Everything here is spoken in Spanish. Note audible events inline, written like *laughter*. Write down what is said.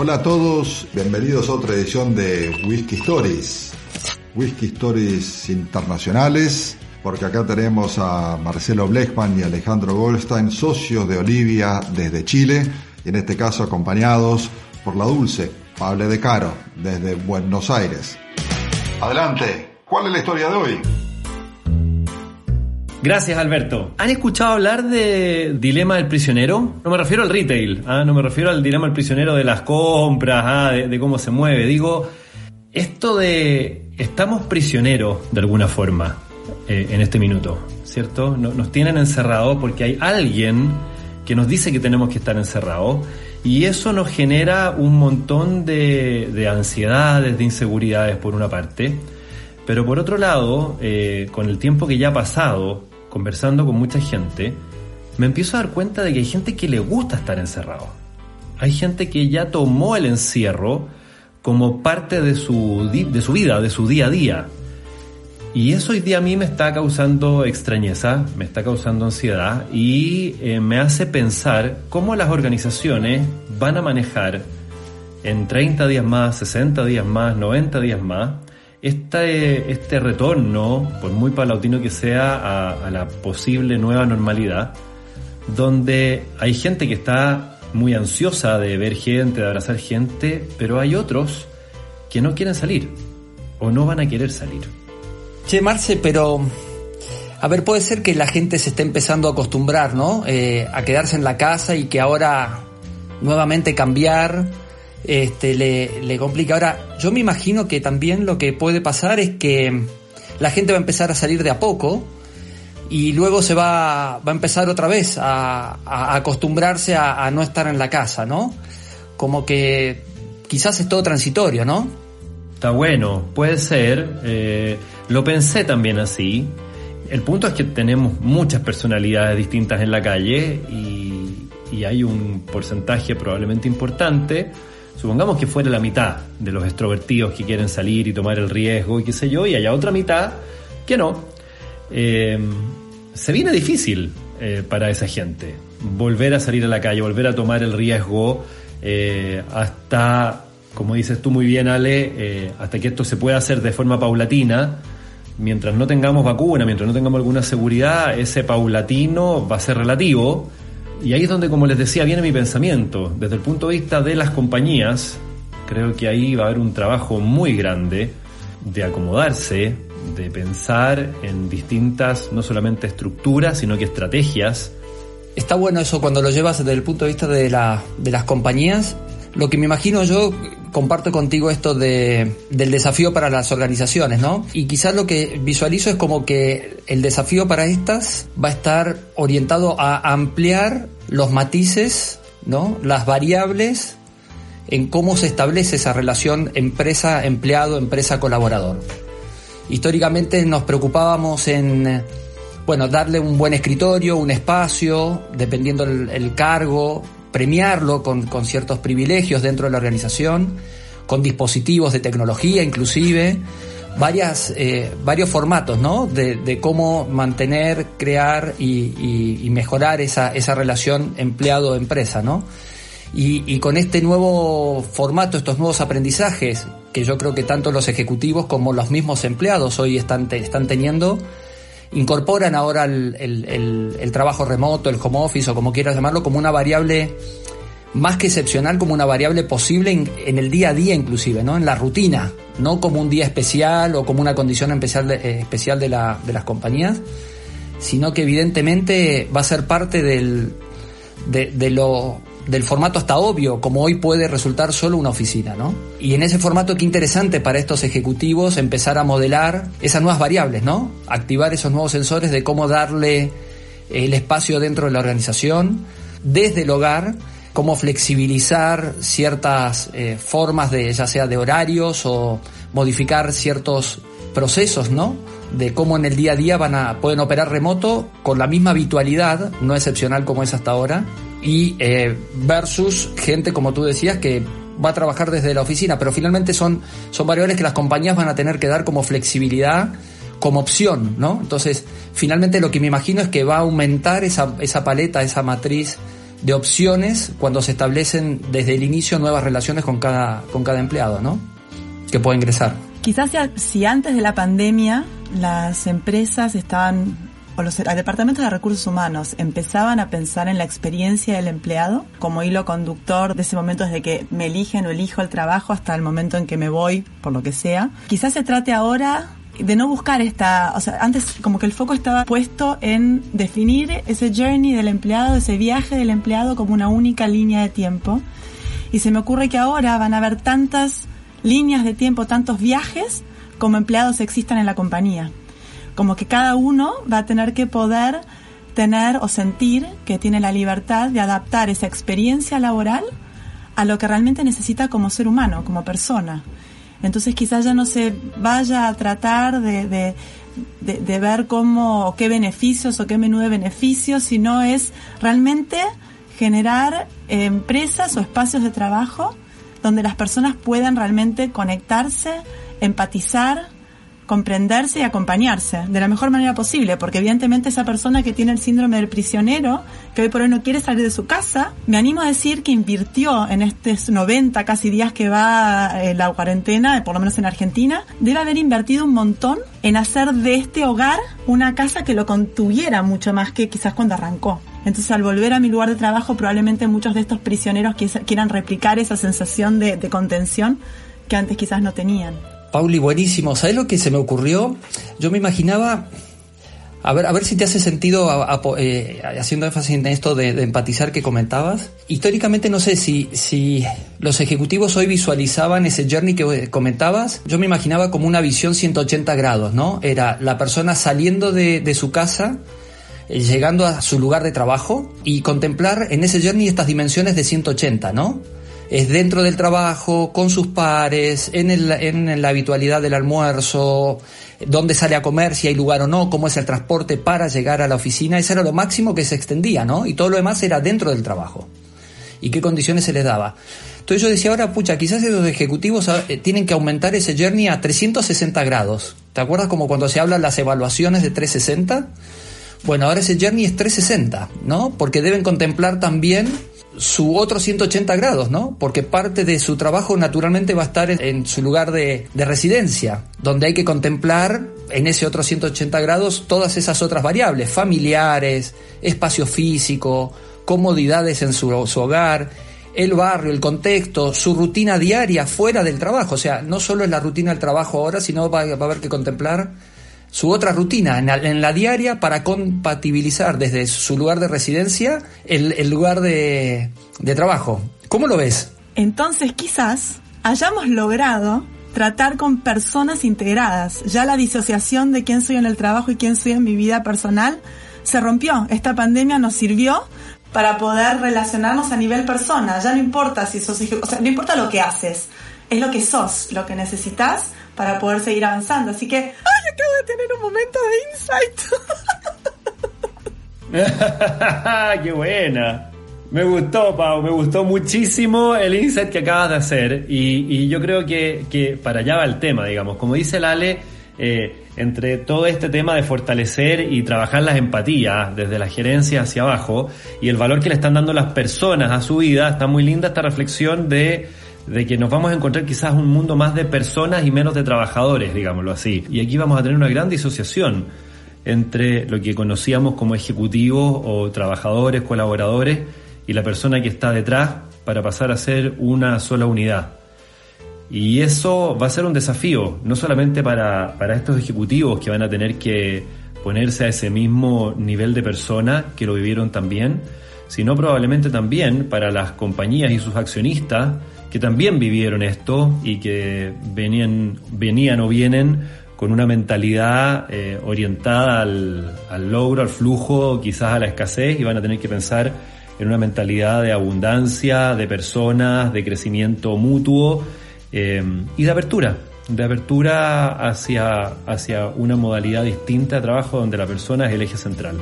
Hola a todos, bienvenidos a otra edición de Whisky Stories. Whisky Stories internacionales, porque acá tenemos a Marcelo Blechman y Alejandro Goldstein, socios de Olivia desde Chile, y en este caso acompañados por la dulce Pablo de Caro desde Buenos Aires. Adelante, ¿cuál es la historia de hoy? Gracias, Alberto. ¿Han escuchado hablar de dilema del prisionero? No me refiero al retail, ¿ah? no me refiero al dilema del prisionero de las compras, ¿ah? de, cómo se mueve. Digo, esto de estamos prisioneros de alguna forma eh, en este minuto, ¿cierto? Nos tienen encerrados porque hay alguien que nos dice que tenemos que estar encerrados y eso nos genera un montón de, de ansiedades, de inseguridades por una parte. Pero por otro lado, eh, con el tiempo que ya ha pasado, conversando con mucha gente, me empiezo a dar cuenta de que hay gente que le gusta estar encerrado. Hay gente que ya tomó el encierro como parte de su, de su vida, de su día a día. Y eso hoy día a mí me está causando extrañeza, me está causando ansiedad y eh, me hace pensar cómo las organizaciones van a manejar en 30 días más, 60 días más, 90 días más, este, este retorno, por muy palatino que sea, a, la posible nueva normalidad, donde hay gente que está muy ansiosa de ver gente, de abrazar gente, pero hay otros que no quieren salir o no van a querer salir. Che, Marce, pero a ver, puede ser que la gente se esté empezando a acostumbrar, ¿no? Eh, a quedarse en la casa y que ahora nuevamente cambiar este, le, le complica. Ahora, yo me imagino que también lo que puede pasar es que la gente va a empezar a salir de a poco y luego se va, va a empezar otra vez a, acostumbrarse a, no estar en la casa, ¿no? Como que quizás es todo transitorio, ¿no? Está bueno, puede ser. Eh, lo pensé también así. El punto es que tenemos muchas personalidades distintas en la calle y, y hay un porcentaje probablemente importante supongamos que fuera la mitad de los extrovertidos que quieren salir y tomar el riesgo y qué sé yo, y haya otra mitad que no, eh, se viene difícil eh, para esa gente. Volver a salir a la calle, volver a tomar el riesgo eh, hasta, como dices tú muy bien Ale, hasta que esto se pueda hacer de forma paulatina. Mientras no tengamos vacuna, mientras no tengamos alguna seguridad, ese paulatino va a ser relativo y ahí es donde, como les decía, viene mi pensamiento. Desde el punto de vista de las compañías, creo que ahí va a haber un trabajo muy grande de acomodarse, de pensar en distintas, no solamente estructuras, sino que estrategias. Está bueno eso cuando lo llevas desde el punto de vista de, de las compañías. Lo que me imagino yo comparto contigo esto de, del desafío para las organizaciones, ¿no? Y quizás lo que visualizo es como que el desafío para estas va a estar orientado a ampliar los matices, ¿no? Las variables en cómo se establece esa relación empresa-empleado, empresa-colaborador. Históricamente nos preocupábamos en, bueno, darle un buen escritorio, un espacio, dependiendo el cargo, premiarlo con, con ciertos privilegios dentro de la organización, con dispositivos de tecnología inclusive, varias, eh, varios formatos ¿no? de, de, cómo mantener, crear y, mejorar esa, esa relación empleado-empresa. ¿no? Y, y, con este nuevo formato, estos nuevos aprendizajes, que yo creo que tanto los ejecutivos como los mismos empleados hoy están, están teniendo, incorporan ahora el, trabajo remoto, el home office o como quieras llamarlo, como una variable más que excepcional, como una variable posible en, el día a día inclusive, ¿no? En la rutina, no como un día especial o como una condición especial de, eh, especial de, la, de las compañías, sino que evidentemente va a ser parte del, de lo del formato hasta obvio, como hoy puede resultar solo una oficina, ¿no? Y en ese formato qué interesante para estos ejecutivos empezar a modelar esas nuevas variables, ¿no? Activar esos nuevos sensores de cómo darle el espacio dentro de la organización, desde el hogar, cómo flexibilizar ciertas eh, formas de, ya sea de horarios o modificar ciertos procesos, ¿no? De cómo en el día a día van a, pueden operar remoto con la misma habitualidad, no excepcional como es hasta ahora, y eh, versus gente, como tú decías, que va a trabajar desde la oficina, pero finalmente son, son variables que las compañías van a tener que dar como flexibilidad, como opción, ¿no? Entonces, finalmente lo que me imagino es que va a aumentar esa, esa paleta, esa matriz de opciones cuando se establecen desde el inicio nuevas relaciones con cada, con cada empleado, ¿no? Que puede ingresar. Quizás si antes de la pandemia las empresas estaban, o los departamentos de recursos humanos empezaban a pensar en la experiencia del empleado como hilo conductor de ese momento desde que me eligen o elijo el trabajo hasta el momento en que me voy, por lo que sea. Quizás se trate ahora de no buscar esta, o sea, antes como que el foco estaba puesto en definir ese journey del empleado, ese viaje del empleado como una única línea de tiempo. Y se me ocurre que ahora van a haber tantas líneas de tiempo, tantos viajes como empleados existan en la compañía. Como que cada uno va a tener que poder tener o sentir que tiene la libertad de adaptar esa experiencia laboral a lo que realmente necesita como ser humano, como persona. Entonces quizás ya no se vaya a tratar de, de, ver cómo, qué beneficios o qué menú de beneficios, sino es realmente generar empresas o espacios de trabajo donde las personas puedan realmente conectarse, empatizar, comprenderse y acompañarse de la mejor manera posible, porque evidentemente esa persona que tiene el síndrome del prisionero, que hoy por hoy no quiere salir de su casa, me animo a decir que invirtió en estos 90 casi días que va eh, la cuarentena, por lo menos en Argentina, debe haber invertido un montón en hacer de este hogar una casa que lo contuviera mucho más que quizás cuando arrancó. Entonces al volver a mi lugar de trabajo probablemente muchos de estos prisioneros quieran replicar esa sensación de, de contención que antes quizás no tenían. Pauli, buenísimo. ¿Sabes lo que se me ocurrió? Yo me imaginaba, a ver, a ver si te hace sentido eh, haciendo énfasis en esto de, empatizar que comentabas. Históricamente no sé si, si los ejecutivos hoy visualizaban ese journey que comentabas. Yo me imaginaba como una visión 180 grados, ¿no? Era la persona saliendo de, de su casa, eh, llegando a su lugar de trabajo y contemplar en ese journey estas dimensiones de 180, ¿no? Es dentro del trabajo, con sus pares, en, el, en la habitualidad del almuerzo, dónde sale a comer, si hay lugar o no, cómo es el transporte para llegar a la oficina. Eso era lo máximo que se extendía, ¿no? Y todo lo demás era dentro del trabajo. Y qué condiciones se les daba. Entonces yo decía, ahora, pucha, quizás esos ejecutivos ah, eh, tienen que aumentar ese journey a 360 grados. ¿Te acuerdas como cuando se hablan las evaluaciones de 360? Bueno, ahora ese journey es 360, ¿no? Porque deben contemplar también su otro 180 grados, ¿no? Porque parte de su trabajo naturalmente va a estar en, su lugar de, residencia, donde hay que contemplar en ese otro 180 grados todas esas otras variables, familiares, espacio físico, comodidades en su, su hogar, el barrio, el contexto, su rutina diaria fuera del trabajo. O sea, no solo es la rutina del trabajo ahora, sino va, va a haber que contemplar su otra rutina en la, diaria para compatibilizar desde su lugar de residencia el, lugar de, de trabajo. ¿Cómo lo ves? Entonces quizás hayamos logrado tratar con personas integradas. Ya la disociación de quién soy en el trabajo y quién soy en mi vida personal se rompió. Esta pandemia nos sirvió para poder relacionarnos a nivel persona. Ya no importa si sos, o sea, no importa lo que haces, es lo que sos, lo que necesitas para poder seguir avanzando. Así que, ¡ay! Acabo de tener un momento de insight. *laughs* ¡Qué buena! Me gustó, Pau, me gustó muchísimo el insight que acabas de hacer y, yo creo que, para allá va el tema, digamos. Como dice Lale, eh, entre todo este tema de fortalecer y trabajar las empatías desde la gerencia hacia abajo y el valor que le están dando las personas a su vida, está muy linda esta reflexión de de que nos vamos a encontrar quizás un mundo más de personas y menos de trabajadores, digámoslo así. Y aquí vamos a tener una gran disociación entre lo que conocíamos como ejecutivos o trabajadores, colaboradores, y la persona que está detrás para pasar a ser una sola unidad. Y eso va a ser un desafío, no solamente para, para estos ejecutivos que van a tener que ponerse a ese mismo nivel de persona que lo vivieron también, sino probablemente también para las compañías y sus accionistas que también vivieron esto y que venían, venían o vienen con una mentalidad eh, orientada al, al, logro, al flujo, quizás a la escasez, y van a tener que pensar en una mentalidad de abundancia, de personas, de crecimiento mutuo eh, y de apertura, de apertura hacia, hacia una modalidad distinta de trabajo donde la persona es el eje central.